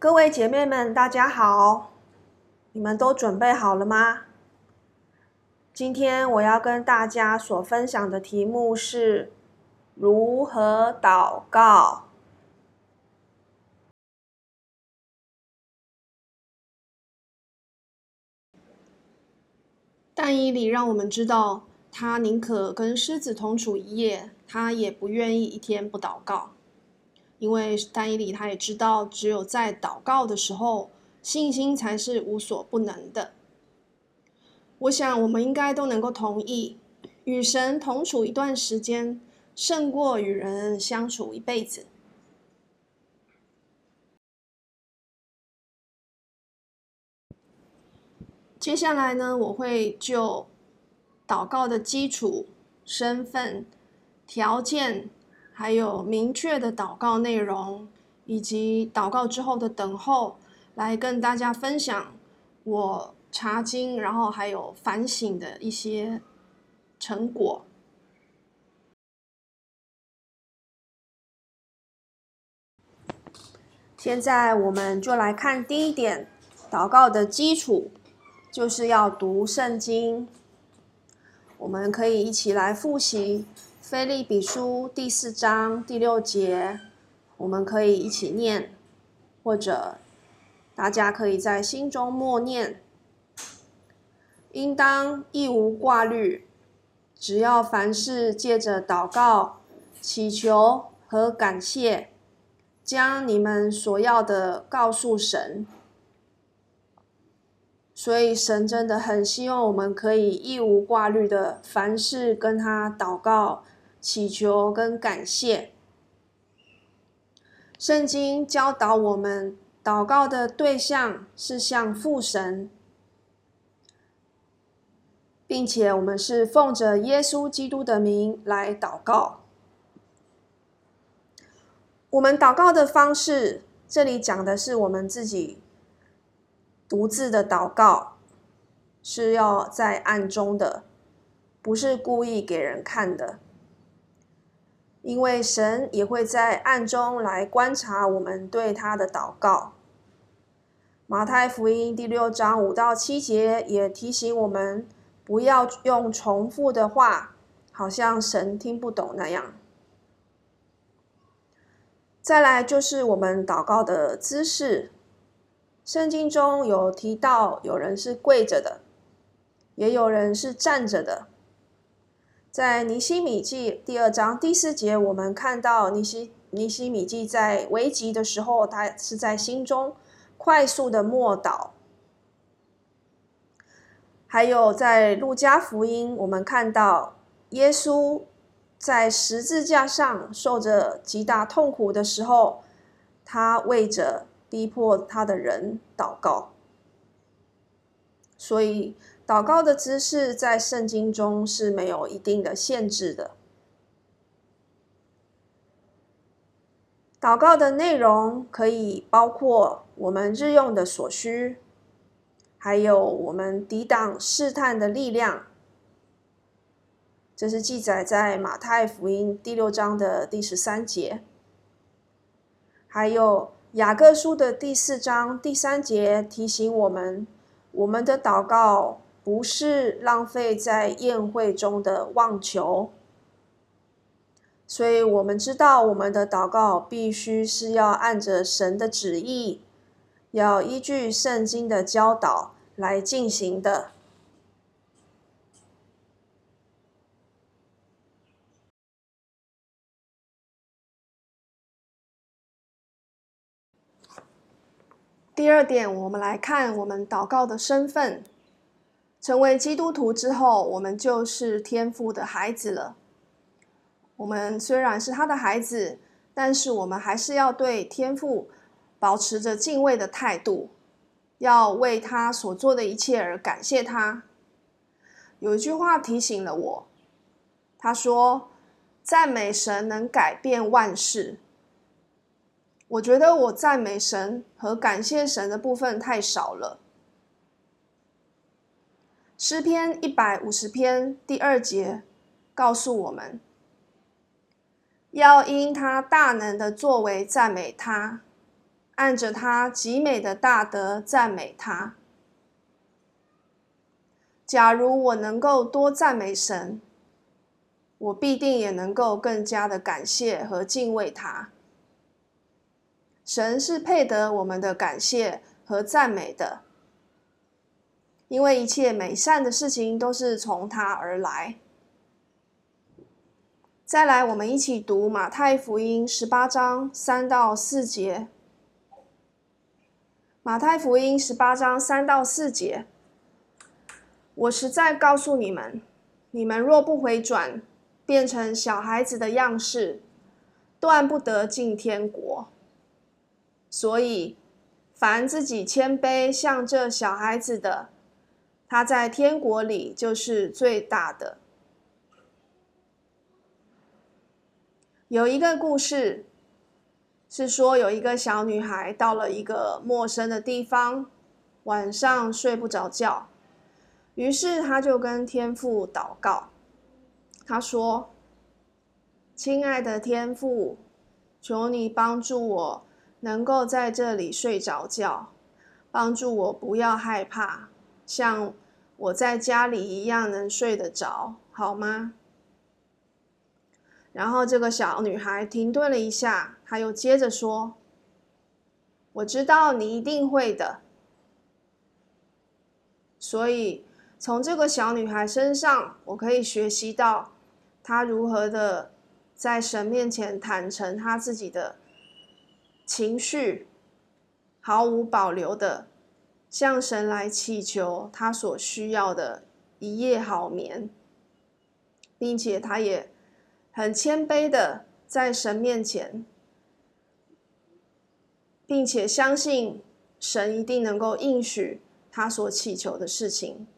各位姐妹们，大家好！你们都准备好了吗？今天我要跟大家所分享的题目是如何祷告。但以理让我们知道，他宁可跟狮子同处一夜，他也不愿意一天不祷告。因为丹伊里他也知道，只有在祷告的时候，信心才是无所不能的。我想我们应该都能够同意，与神同处一段时间，胜过与人相处一辈子。接下来呢，我会就祷告的基础、身份、条件。还有明确的祷告内容，以及祷告之后的等候，来跟大家分享我查经，然后还有反省的一些成果。现在我们就来看第一点，祷告的基础就是要读圣经。我们可以一起来复习。腓立比书第四章第六节，我们可以一起念，或者大家可以在心中默念。应当一无挂虑，只要凡事借着祷告、祈求和感谢，将你们所要的告诉神。所以神真的很希望我们可以一无挂虑的凡事跟他祷告。祈求跟感谢，圣经教导我们祷告的对象是向父神，并且我们是奉着耶稣基督的名来祷告。我们祷告的方式，这里讲的是我们自己独自的祷告，是要在暗中的，不是故意给人看的。因为神也会在暗中来观察我们对他的祷告。马太福音第六章五到七节也提醒我们，不要用重复的话，好像神听不懂那样。再来就是我们祷告的姿势，圣经中有提到，有人是跪着的，也有人是站着的。在尼西米记第二章第四节，我们看到尼西尼西米记在危急的时候，他是在心中快速的默祷。还有在路加福音，我们看到耶稣在十字架上受着极大痛苦的时候，他为着逼迫他的人祷告。所以。祷告的姿势在圣经中是没有一定的限制的。祷告的内容可以包括我们日用的所需，还有我们抵挡试探的力量。这是记载在马太福音第六章的第十三节，还有雅各书的第四章第三节提醒我们，我们的祷告。不是浪费在宴会中的妄求，所以我们知道我们的祷告必须是要按着神的旨意，要依据圣经的教导来进行的。第二点，我们来看我们祷告的身份。成为基督徒之后，我们就是天父的孩子了。我们虽然是他的孩子，但是我们还是要对天父保持着敬畏的态度，要为他所做的一切而感谢他。有一句话提醒了我，他说：“赞美神能改变万事。”我觉得我赞美神和感谢神的部分太少了。诗篇一百五十篇第二节告诉我们，要因他大能的作为赞美他，按着他极美的大德赞美他。假如我能够多赞美神，我必定也能够更加的感谢和敬畏他。神是配得我们的感谢和赞美的，因为一切美善的事情都是从他而来。再来，我们一起读马太福音十八章三到四节。马太福音十八章三到四节，我实在告诉你们，你们若不回转，变成小孩子的样式，断不得进天国。所以，凡自己谦卑像这小孩子的，他在天国里就是最大的。有一个故事。是说有一个小女孩到了一个陌生的地方，晚上睡不着觉，于是她就跟天父祷告。她说：“亲爱的天父，求你帮助我，能够在这里睡着觉，帮助我不要害怕，像我在家里一样能睡得着，好吗？”然后这个小女孩停顿了一下，她又接着说：“我知道你一定会的。”所以从这个小女孩身上，我可以学习到她如何的在神面前坦诚她自己的情绪，毫无保留的向神来祈求他所需要的一夜好眠，并且他也。很谦卑的在神面前，并且相信神一定能够应许他所祈求的事情。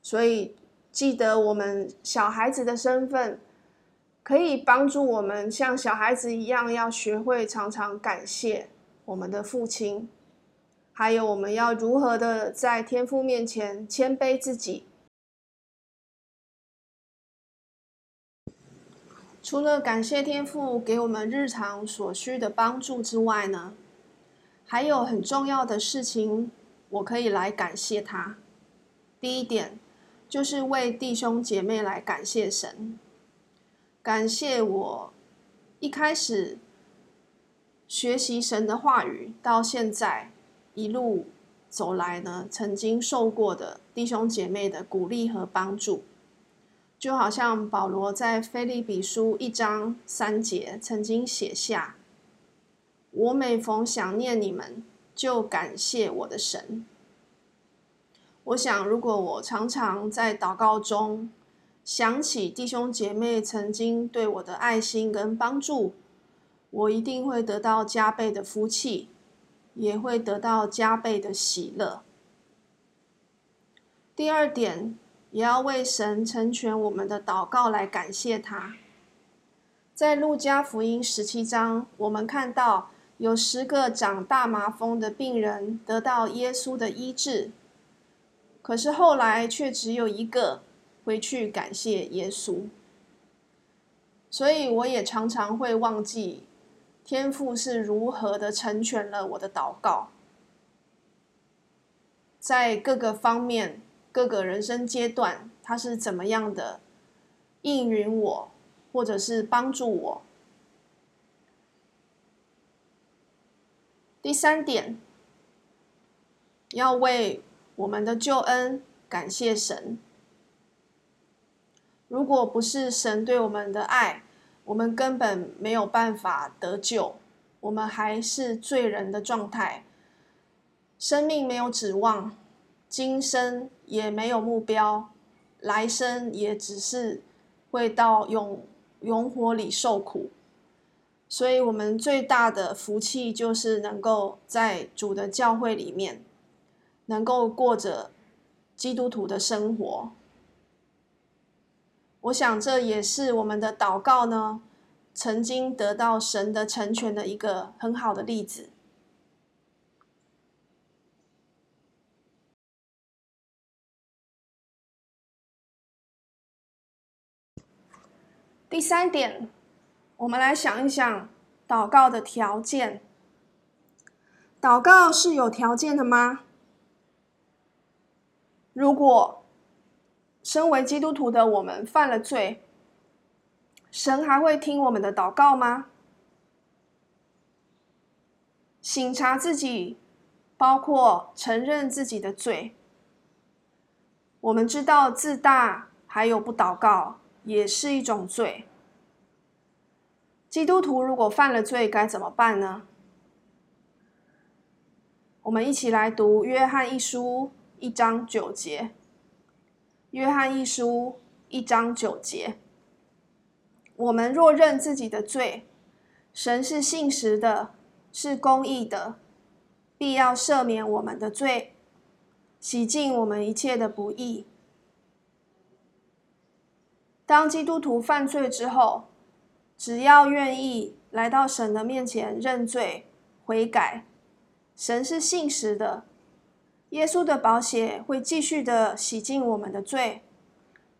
所以，记得我们小孩子的身份，可以帮助我们像小孩子一样，要学会常常感谢我们的父亲，还有我们要如何的在天父面前谦卑自己。除了感谢天父给我们日常所需的帮助之外呢，还有很重要的事情，我可以来感谢他。第一点，就是为弟兄姐妹来感谢神，感谢我一开始学习神的话语到现在一路走来呢，曾经受过的弟兄姐妹的鼓励和帮助。就好像保罗在腓立比书一章三节曾经写下：“我每逢想念你们，就感谢我的神。”我想，如果我常常在祷告中想起弟兄姐妹曾经对我的爱心跟帮助，我一定会得到加倍的福气，也会得到加倍的喜乐。第二点。也要为神成全我们的祷告来感谢他。在路加福音十七章，我们看到有十个长大麻风的病人得到耶稣的医治，可是后来却只有一个回去感谢耶稣。所以我也常常会忘记天父是如何的成全了我的祷告，在各个方面。各个人生阶段，他是怎么样的应允我，或者是帮助我？第三点，要为我们的救恩感谢神。如果不是神对我们的爱，我们根本没有办法得救，我们还是罪人的状态，生命没有指望。今生也没有目标，来生也只是会到永永火里受苦，所以，我们最大的福气就是能够在主的教会里面，能够过着基督徒的生活。我想，这也是我们的祷告呢，曾经得到神的成全的一个很好的例子。第三点，我们来想一想，祷告的条件。祷告是有条件的吗？如果身为基督徒的我们犯了罪，神还会听我们的祷告吗？省察自己，包括承认自己的罪。我们知道自大还有不祷告也是一种罪。基督徒如果犯了罪，该怎么办呢？我们一起来读约翰一书一章九节。约翰一书一章九节：我们若认自己的罪，神是信实的，是公义的，必要赦免我们的罪，洗净我们一切的不义。当基督徒犯罪之后，只要愿意来到神的面前认罪悔改，神是信实的，耶稣的宝血会继续的洗净我们的罪，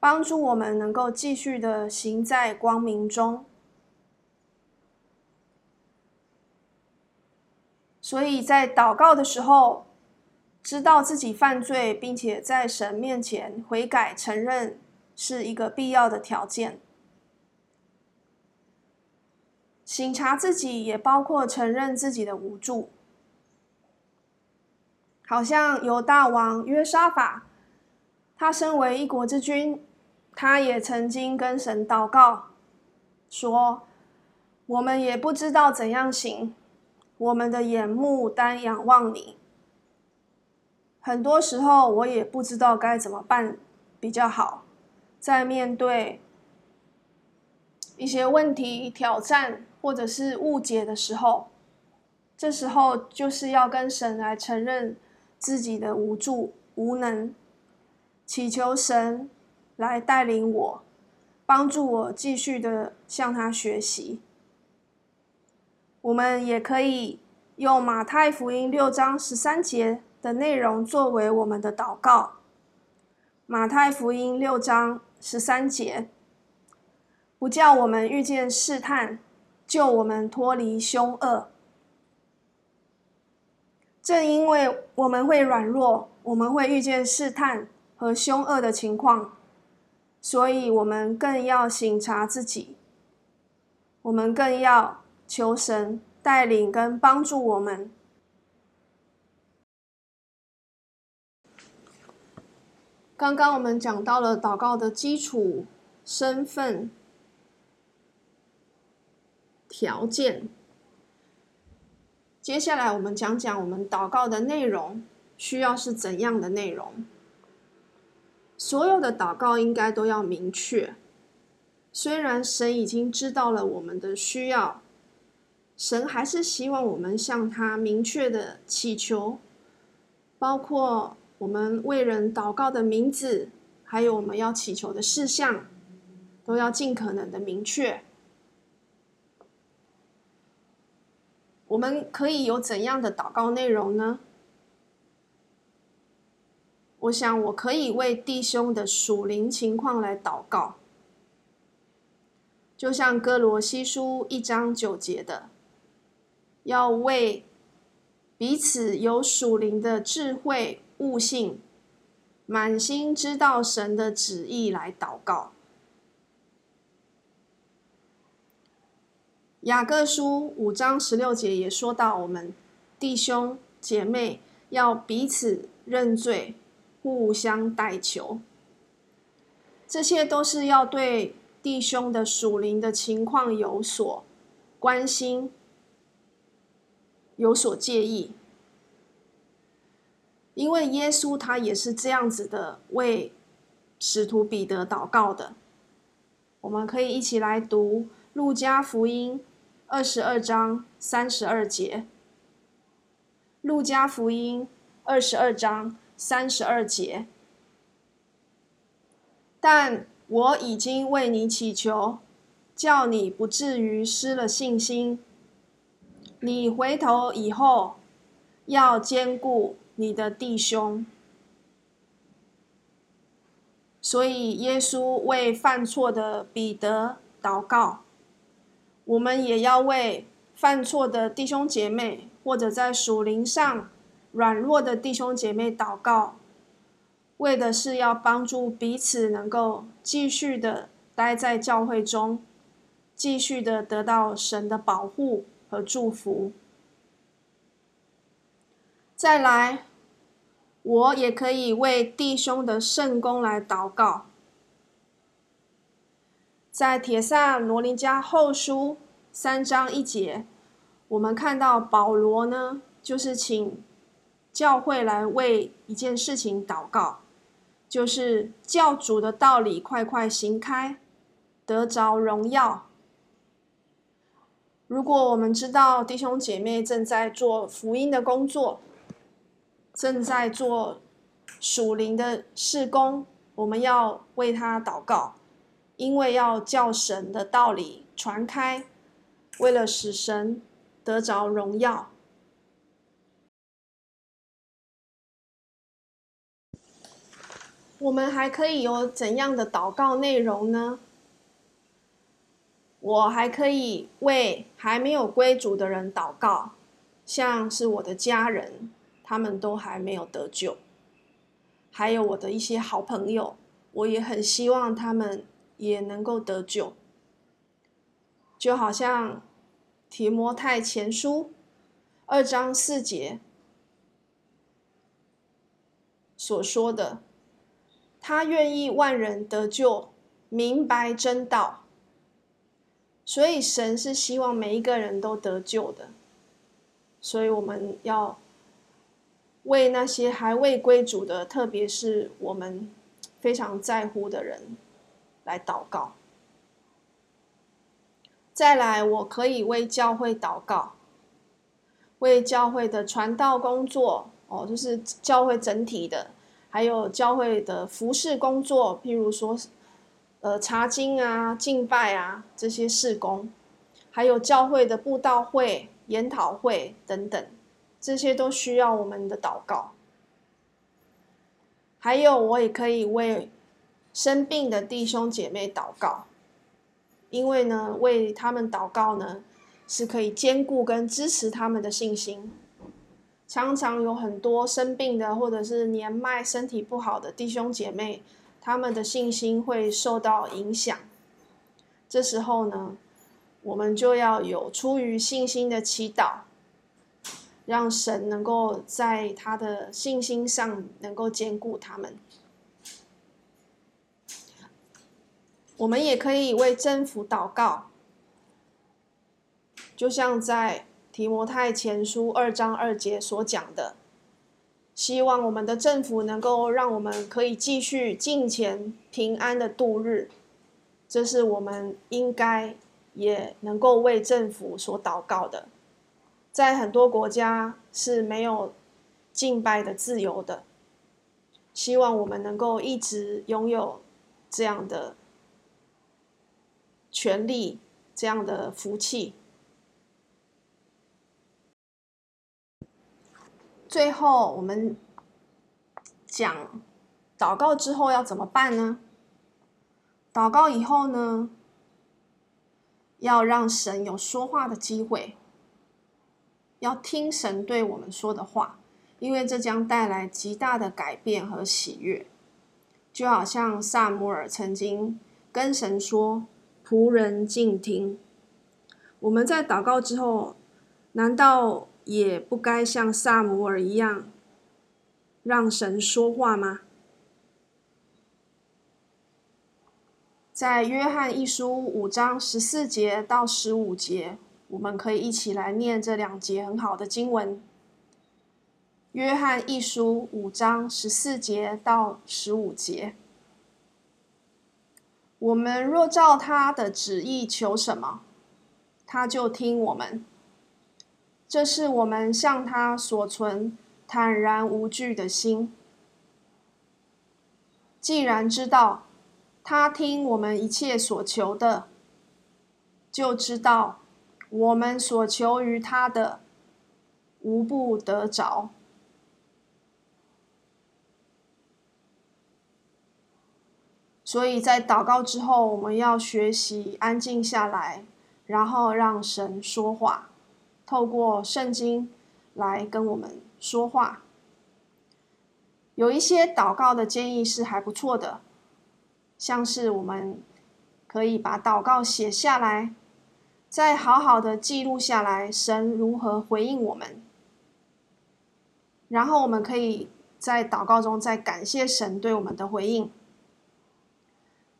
帮助我们能够继续的行在光明中。所以在祷告的时候，知道自己犯罪，并且在神面前悔改承认，是一个必要的条件。省察自己，也包括承认自己的无助。好像犹大王约沙法，他身为一国之君，他也曾经跟神祷告，说：“我们也不知道怎样行。”我们的眼目单仰望你。很多时候，我也不知道该怎么办比较好。在面对一些问题、挑战或者是误解的时候，这时候就是要跟神来承认自己的无助、无能，祈求神来带领我，帮助我继续的向他学习。我们也可以用马太福音六章十三节的内容作为我们的祷告。马太福音六章十三节，不叫我们遇见试探，救我们脱离凶恶。正因为我们会软弱，我们会遇见试探和凶恶的情况，所以我们更要省察自己，我们更要。求神带领跟帮助我们。刚刚我们讲到了祷告的基础、身份、条件。接下来我们讲讲我们祷告的内容，需要是怎样的内容？所有的祷告应该都要明确。虽然神已经知道了我们的需要。神还是希望我们向他明确的祈求，包括我们为人祷告的名字，还有我们要祈求的事项，都要尽可能的明确。我们可以有怎样的祷告内容呢？我想我可以为弟兄的属灵情况来祷告，就像哥罗西书一章九节的。要为彼此有属灵的智慧悟性，满心知道神的旨意来祷告。雅各书五章十六节也说到，我们弟兄姐妹要彼此认罪，互相代求。这些都是要对弟兄的属灵的情况有所关心。有所介意，因为耶稣他也是这样子的为使徒彼得祷告的。我们可以一起来读路加福音二十二章三十二节。路加福音二十二章三十二节，但我已经为你祈求，叫你不至于失了信心。你回头以后，要坚固你的弟兄。所以耶稣为犯错的彼得祷告，我们也要为犯错的弟兄姐妹，或者在属灵上软弱的弟兄姐妹祷告，为的是要帮助彼此能够继续的待在教会中，继续的得到神的保护和祝福。再来，我也可以为弟兄的圣工来祷告。在帖撒罗林家后书三章一节。我们看到保罗呢，就是请教会来为一件事情祷告，就是教主的道理快快行开，得着荣耀。如果我们知道弟兄姐妹正在做福音的工作，正在做属灵的事工，我们要为他祷告，因为要叫神的道理传开，为了使神。得着荣耀。我们还可以有怎样的祷告内容呢？我还可以为还没有归主的人祷告，像是我的家人，他们都还没有得救，还有我的一些好朋友，我也很希望他们也能够得救，就好像。提摩太前书二章四节所说的，他愿意万人得救，明白真道。所以神是希望每一个人都得救的，所以我们要为那些还未归主的，特别是我们非常在乎的人来祷告。再来，我可以为教会祷告，为教会的传道工作哦，就是教会整体的，还有教会的服事工作，譬如说，呃，查经啊、敬拜啊这些事工，还有教会的布道会、研讨会等等，这些都需要我们的祷告。还有，我也可以为生病的弟兄姐妹祷告。因为呢，为他们祷告呢，是可以兼顾跟支持他们的信心。常常有很多生病的，或者是年迈、身体不好的弟兄姐妹，他们的信心会受到影响。这时候呢，我们就要有出于信心的祈祷，让神能够在他的信心上能够兼顾他们。我们也可以为政府祷告，就像在提摩太前书二章二节所讲的，希望我们的政府能够让我们可以继续敬虔平安的度日，这是我们应该也能够为政府所祷告的。在很多国家是没有敬拜的自由的，希望我们能够一直拥有这样的。权利这样的福气。最后，我们讲祷告之后要怎么办呢？祷告以后呢，要让神有说话的机会，要听神对我们说的话，因为这将带来极大的改变和喜悦。就好像撒母耳曾经跟神说。仆人静听。我们在祷告之后，难道也不该像撒母耳一样，让神说话吗？在约翰一书五章十四节到十五节，我们可以一起来念这两节很好的经文。约翰一书五章十四节到十五节。我们若照他的旨意求什么，他就听我们。这是我们向他所存坦然无惧的心。既然知道他听我们一切所求的，就知道我们所求于他的，无不得着。所以在祷告之后，我们要学习安静下来，然后让神说话，透过圣经来跟我们说话。有一些祷告的建议是还不错的，像是我们可以把祷告写下来，再好好的记录下来，神如何回应我们。然后我们可以在祷告中再感谢神对我们的回应。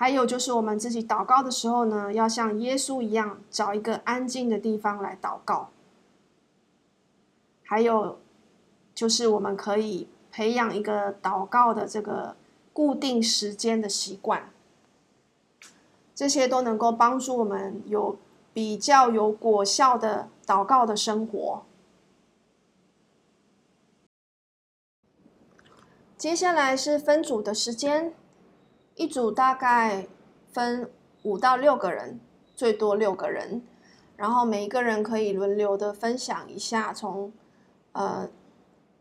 还有就是我们自己祷告的时候呢，要像耶稣一样，找一个安静的地方来祷告。还有就是我们可以培养一个祷告的这个固定时间的习惯，这些都能够帮助我们有比较有果效的祷告的生活。接下来是分组的时间，一组大概分五到六个人，最多六个人，然后每一个人可以轮流的分享一下从，呃，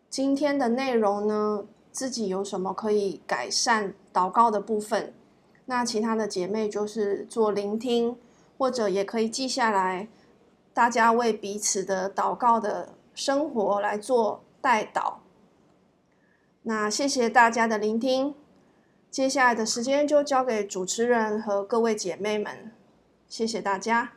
今天的内容呢，自己有什么可以改善祷告的部分，那其他的姐妹就是做聆听，或者也可以记下来，大家为彼此的祷告的生活来做代祷。那谢谢大家的聆听，接下来的时间就交给主持人和各位姐妹们，谢谢大家。